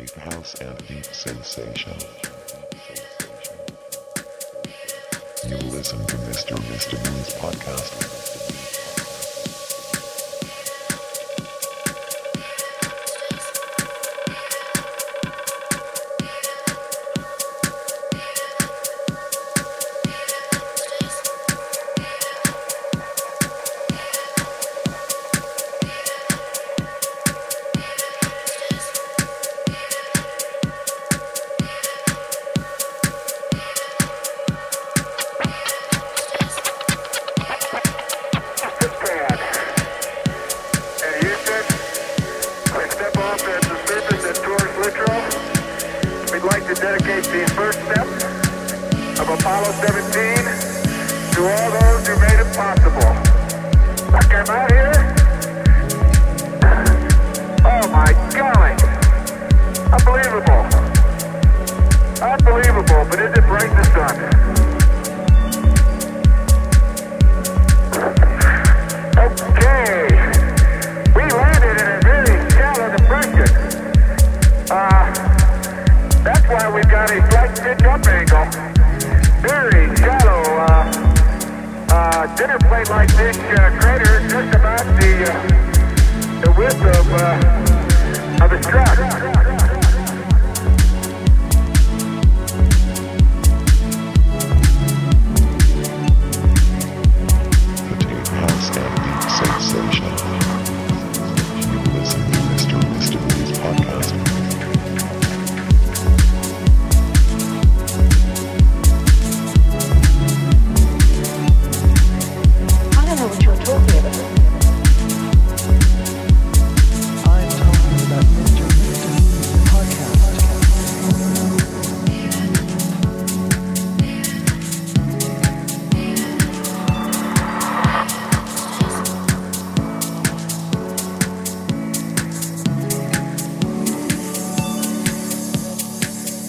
Deep house and deep sensation. You listen to Mr. Mr. Moon's podcast.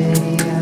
play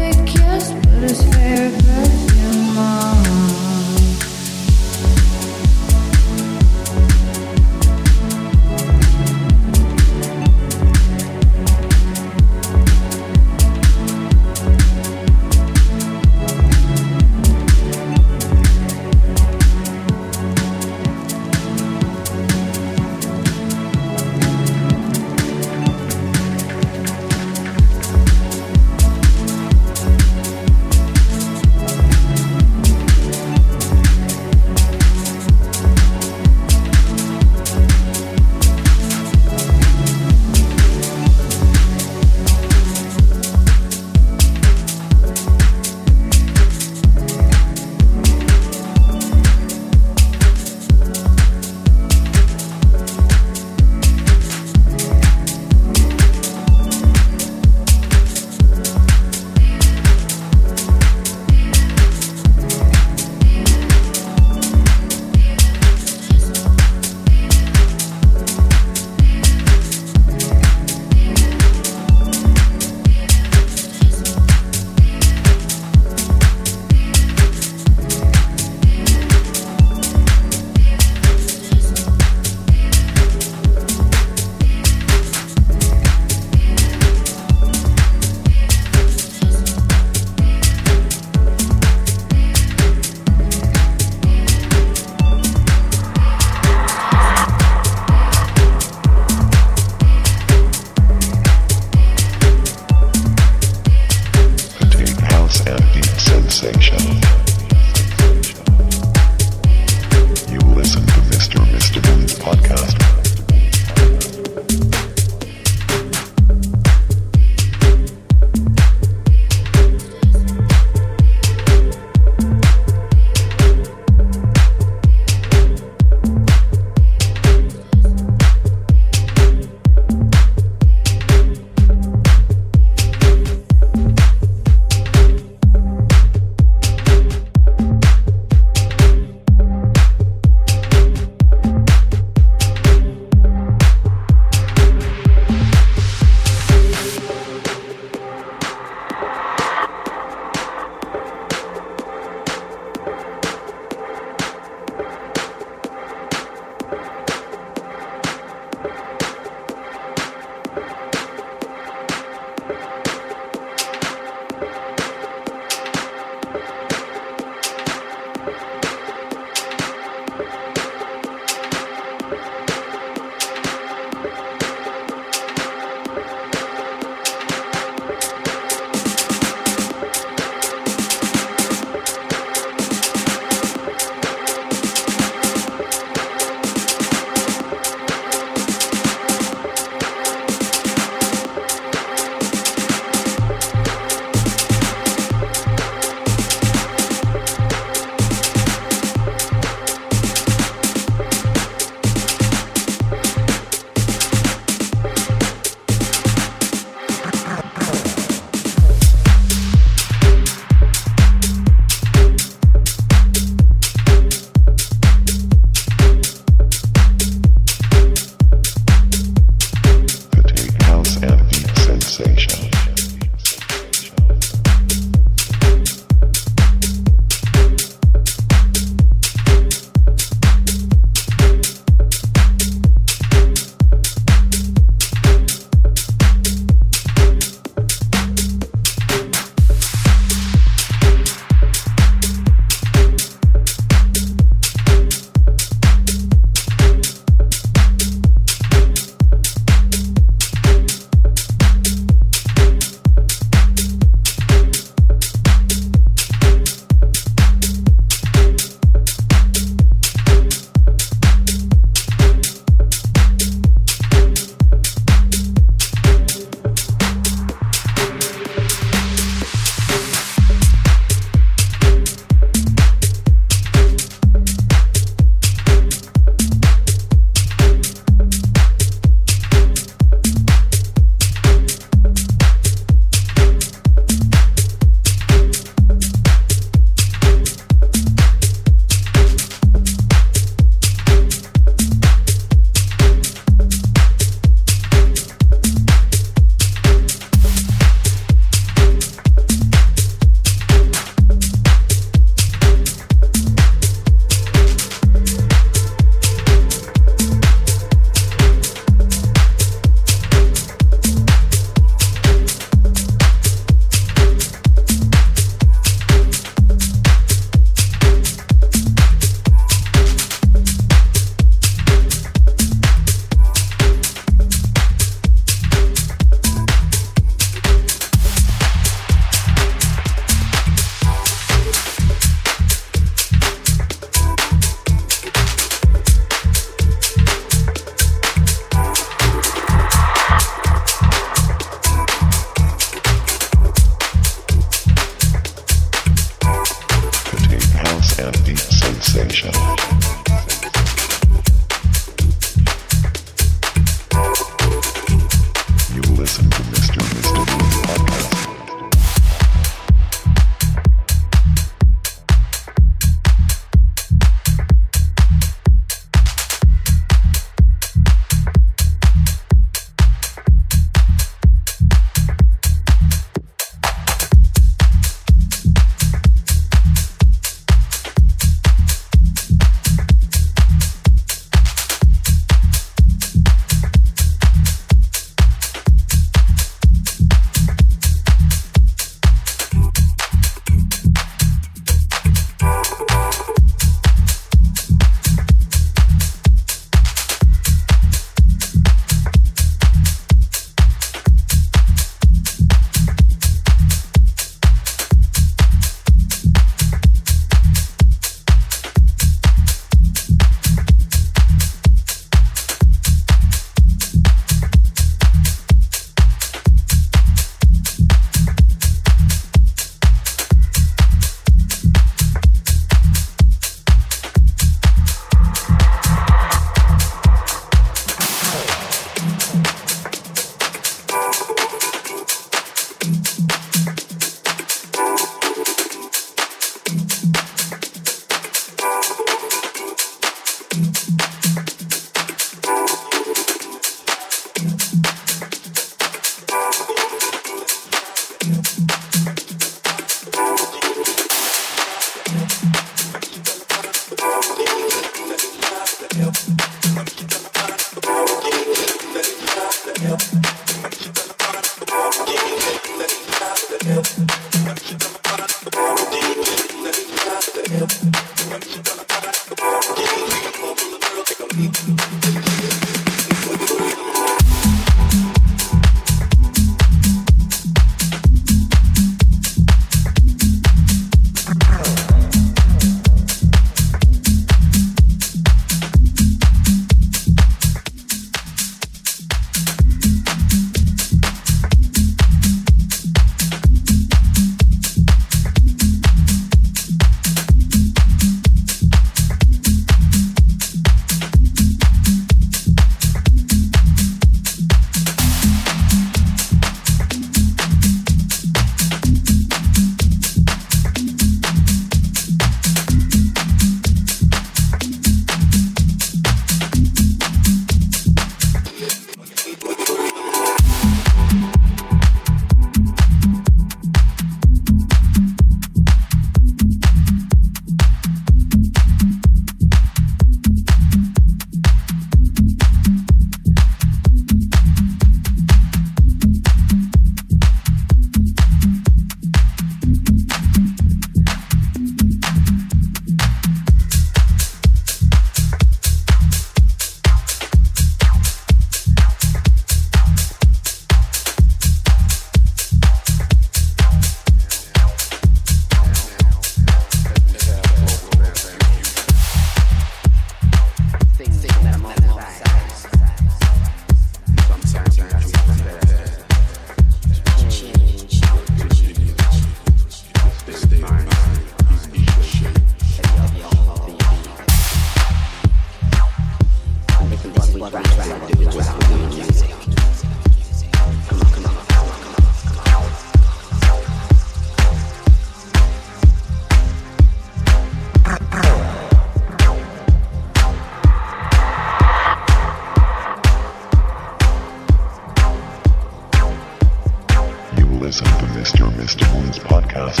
Mr. Moon's podcast.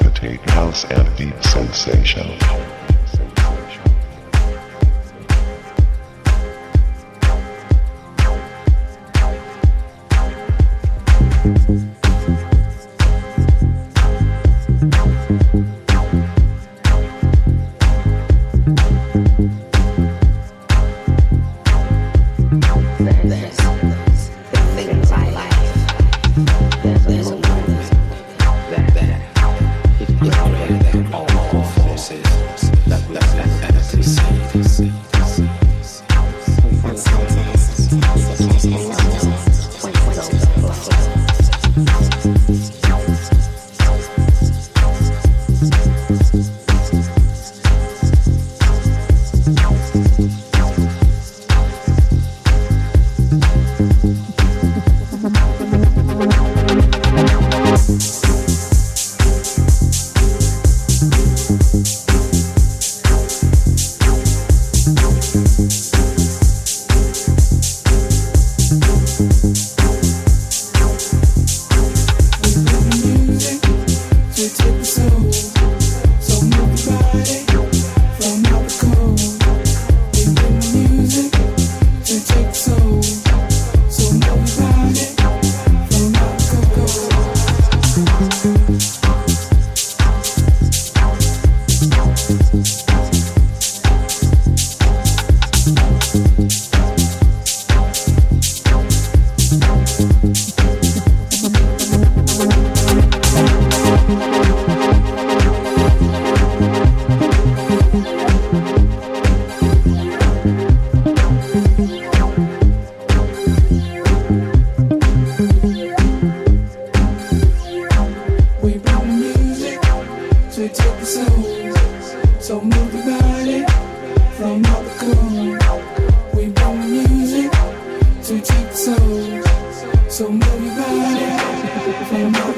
The Tate House and Deep Sensation. know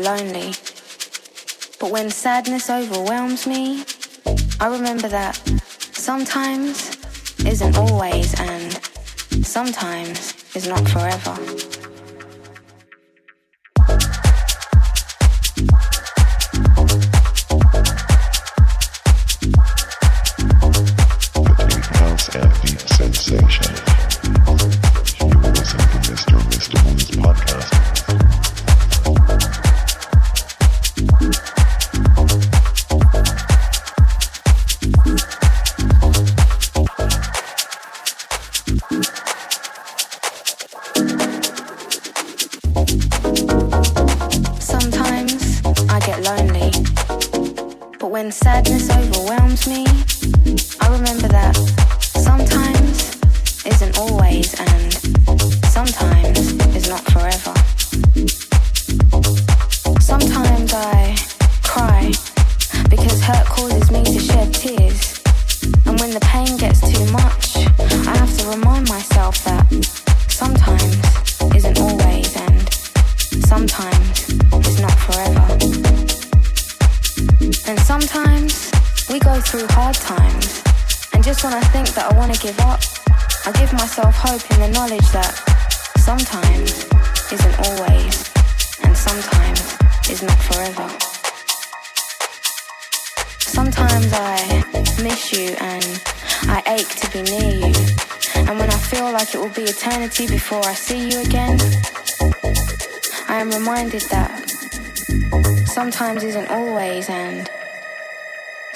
lonely. But when sadness overwhelms me, I remember that sometimes isn't always and sometimes is not forever.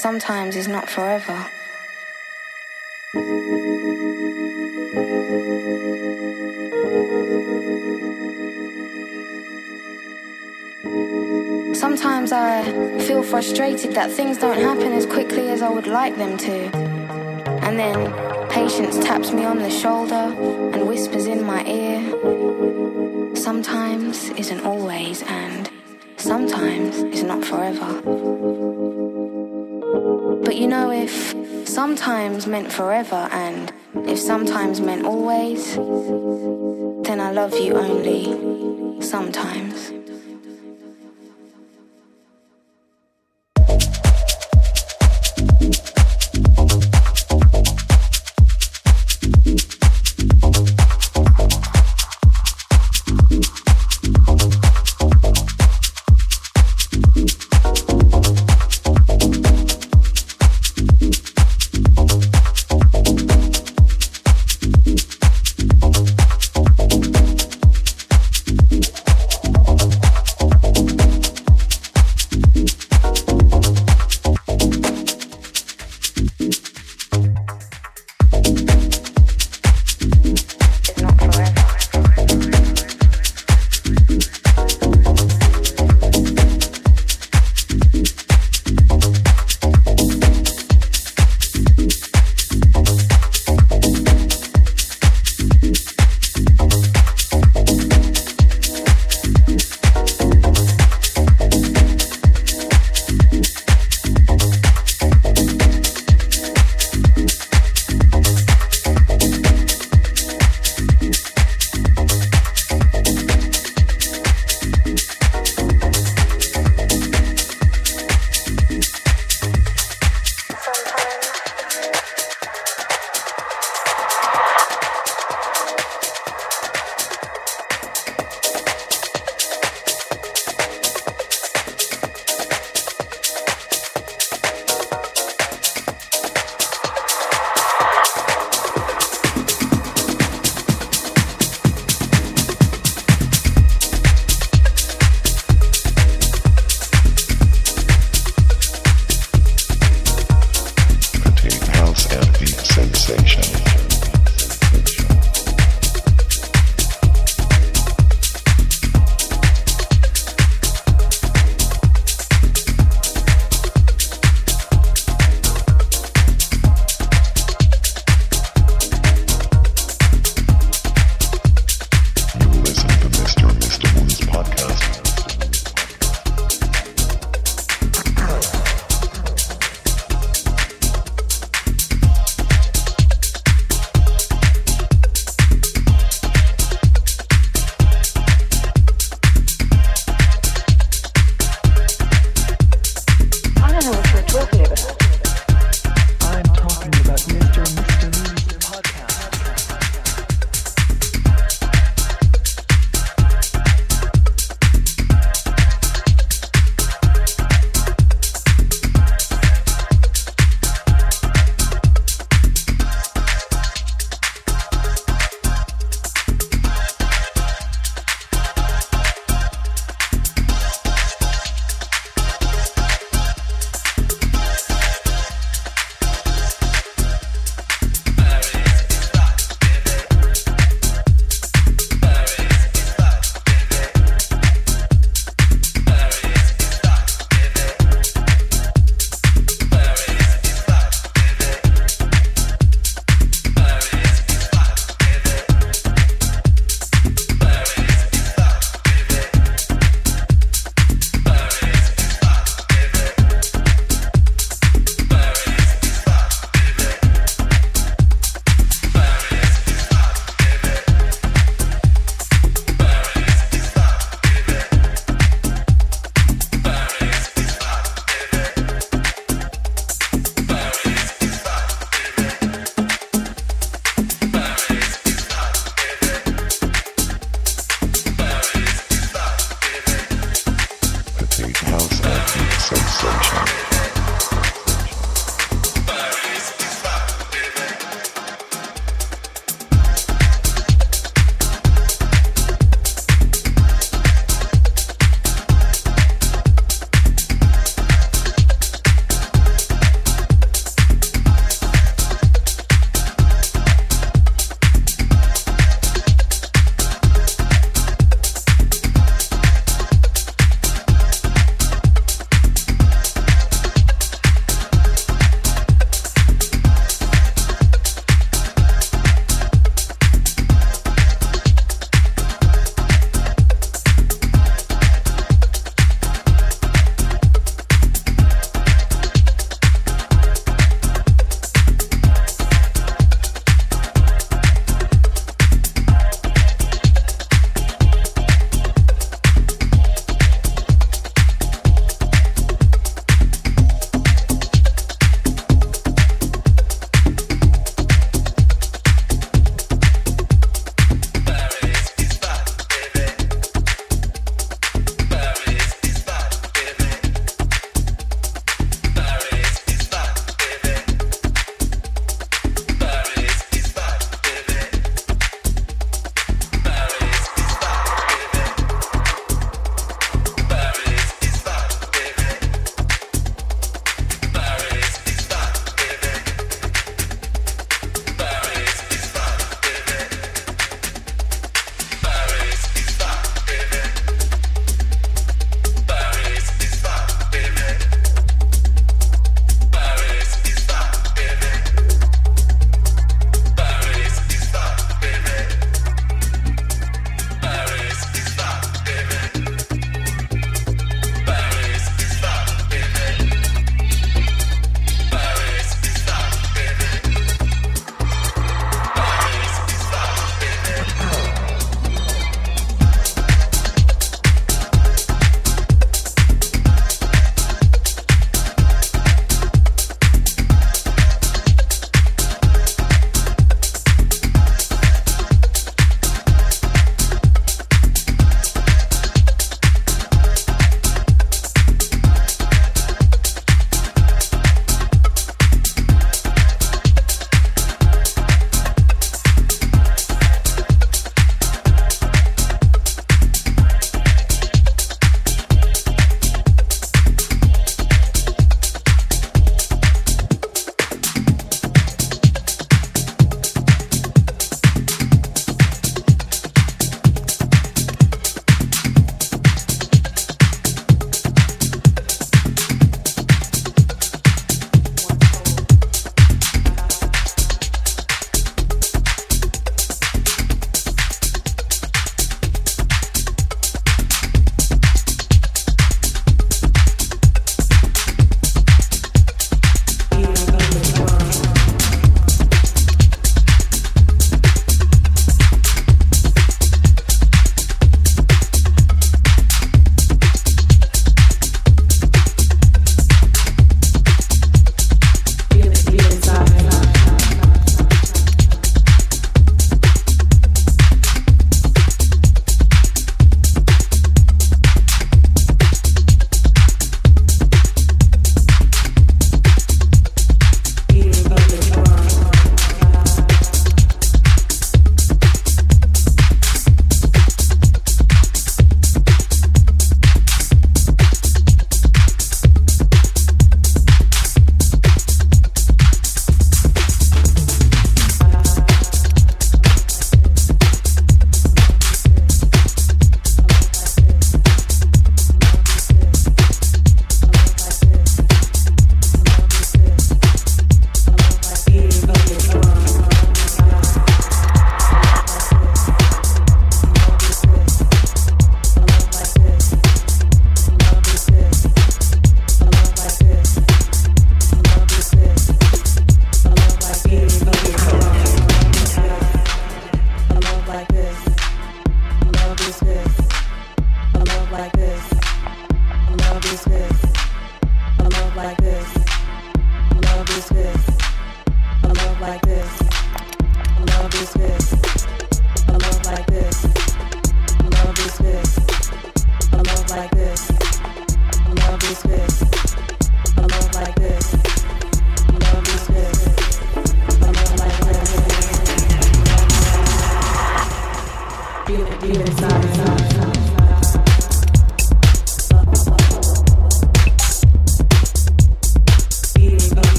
Sometimes is not forever. Sometimes I feel frustrated that things don't happen as quickly as I would like them to. And then Patience taps me on the shoulder and whispers in my ear. Sometimes isn't always, and sometimes is not forever. You know, if sometimes meant forever, and if sometimes meant always, then I love you only sometimes.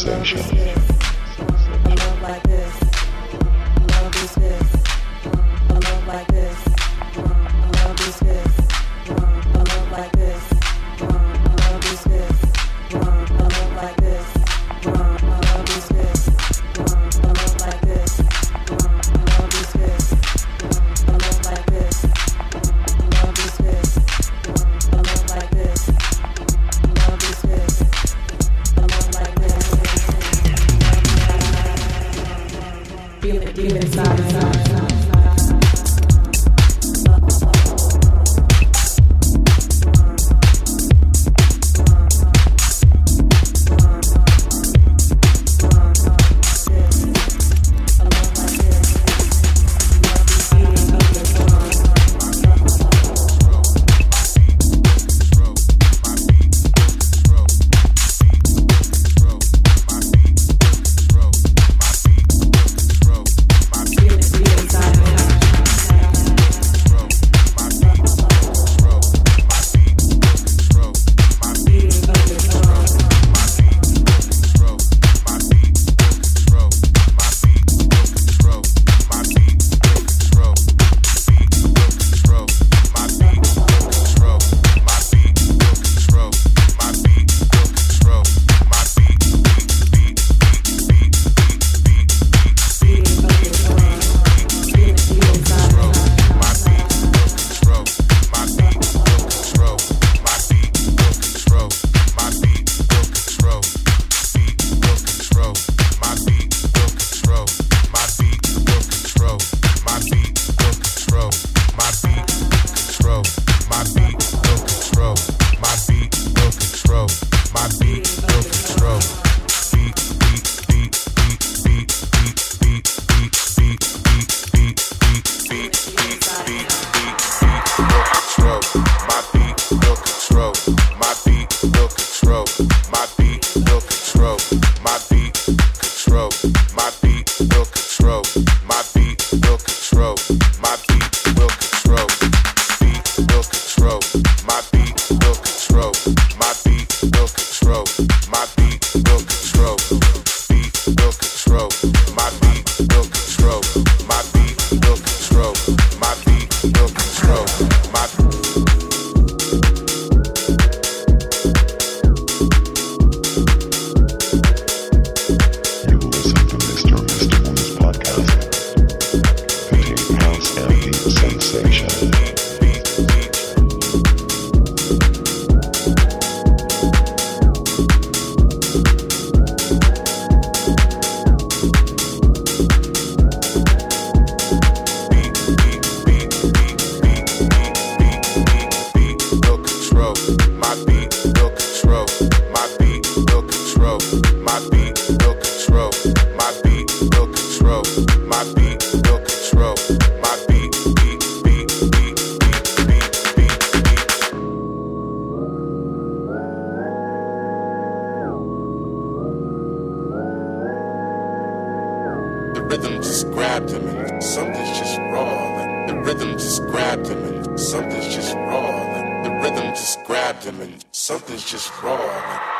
Sensation. something and something's just wrong.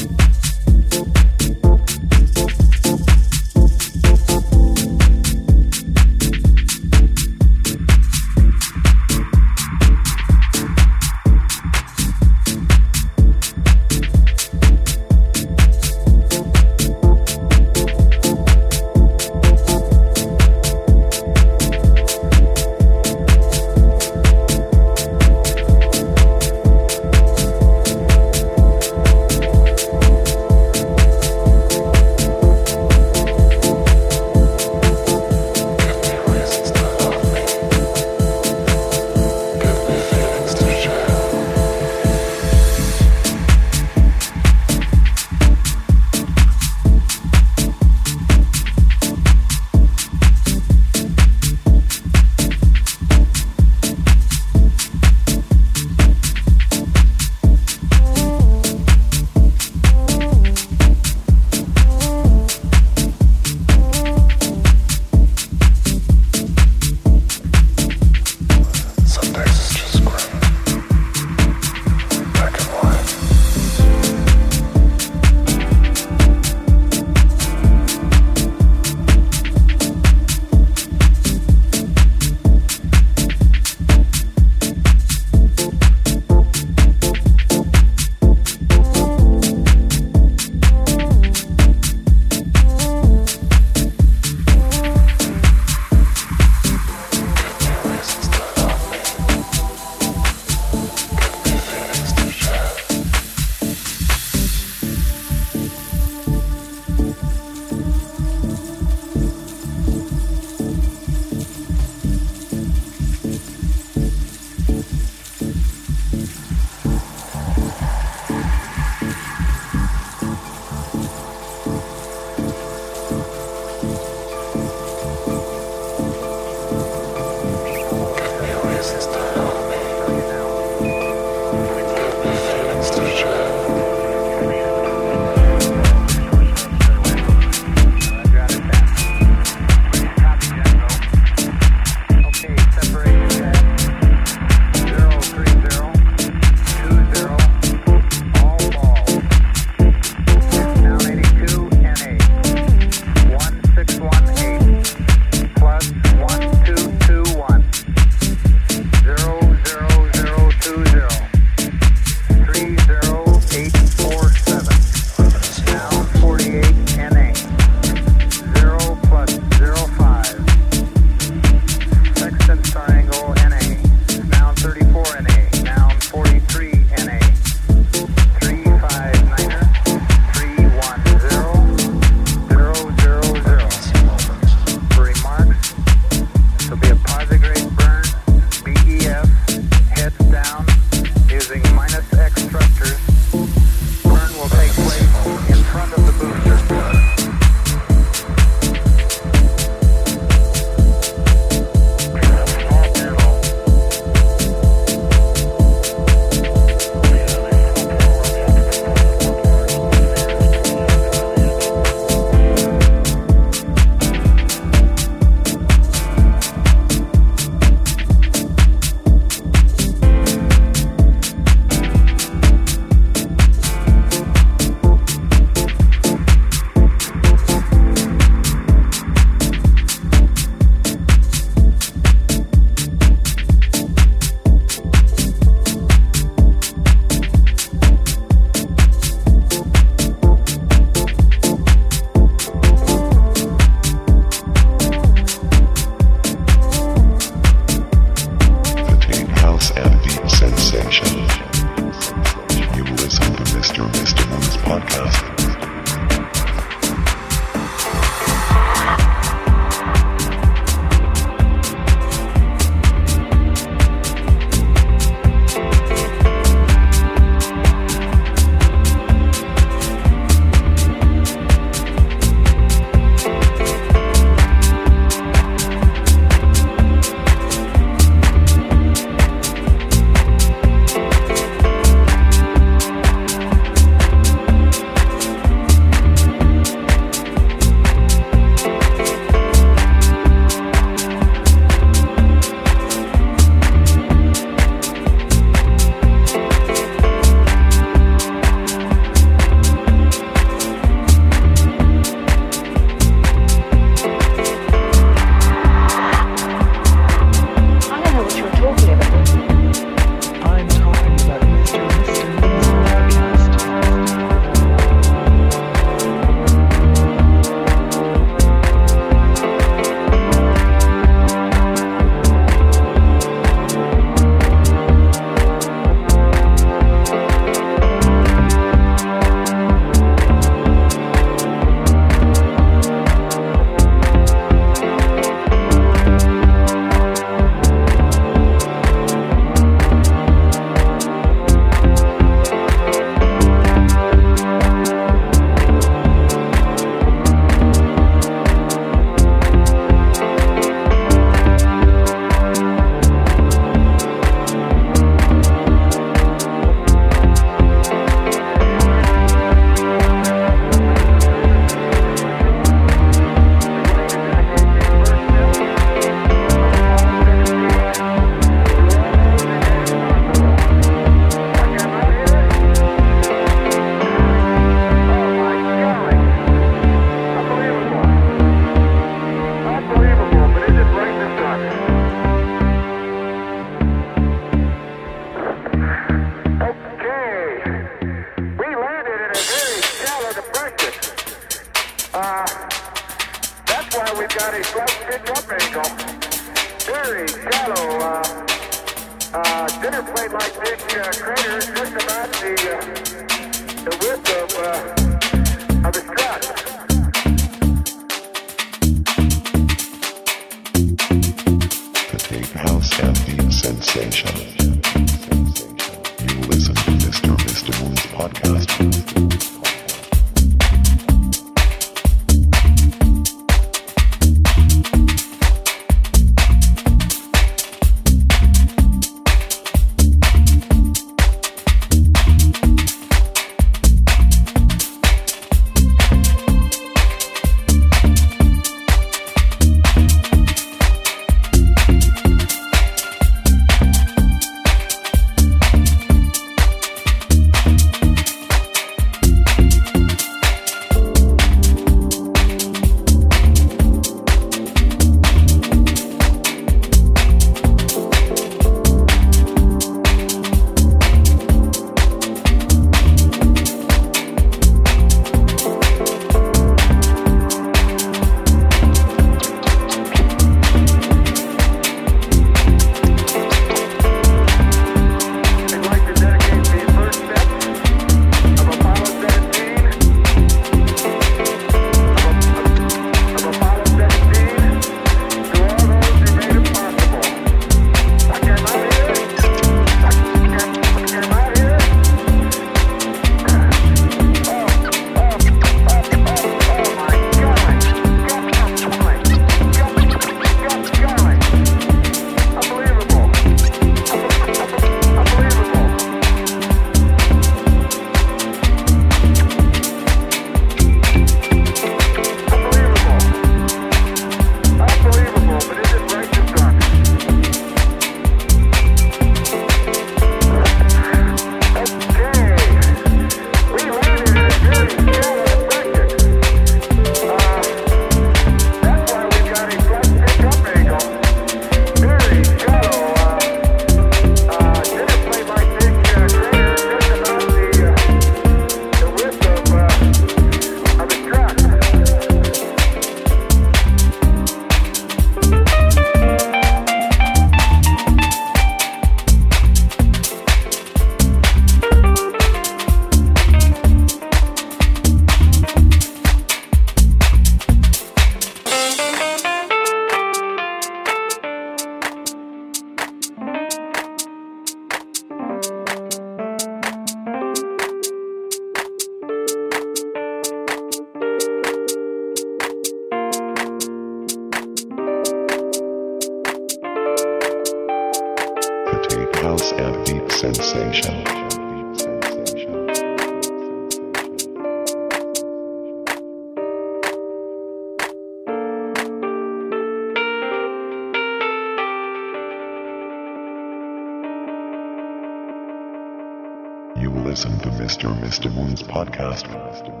Mr. Mr. Moon's podcast.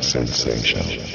Sensation.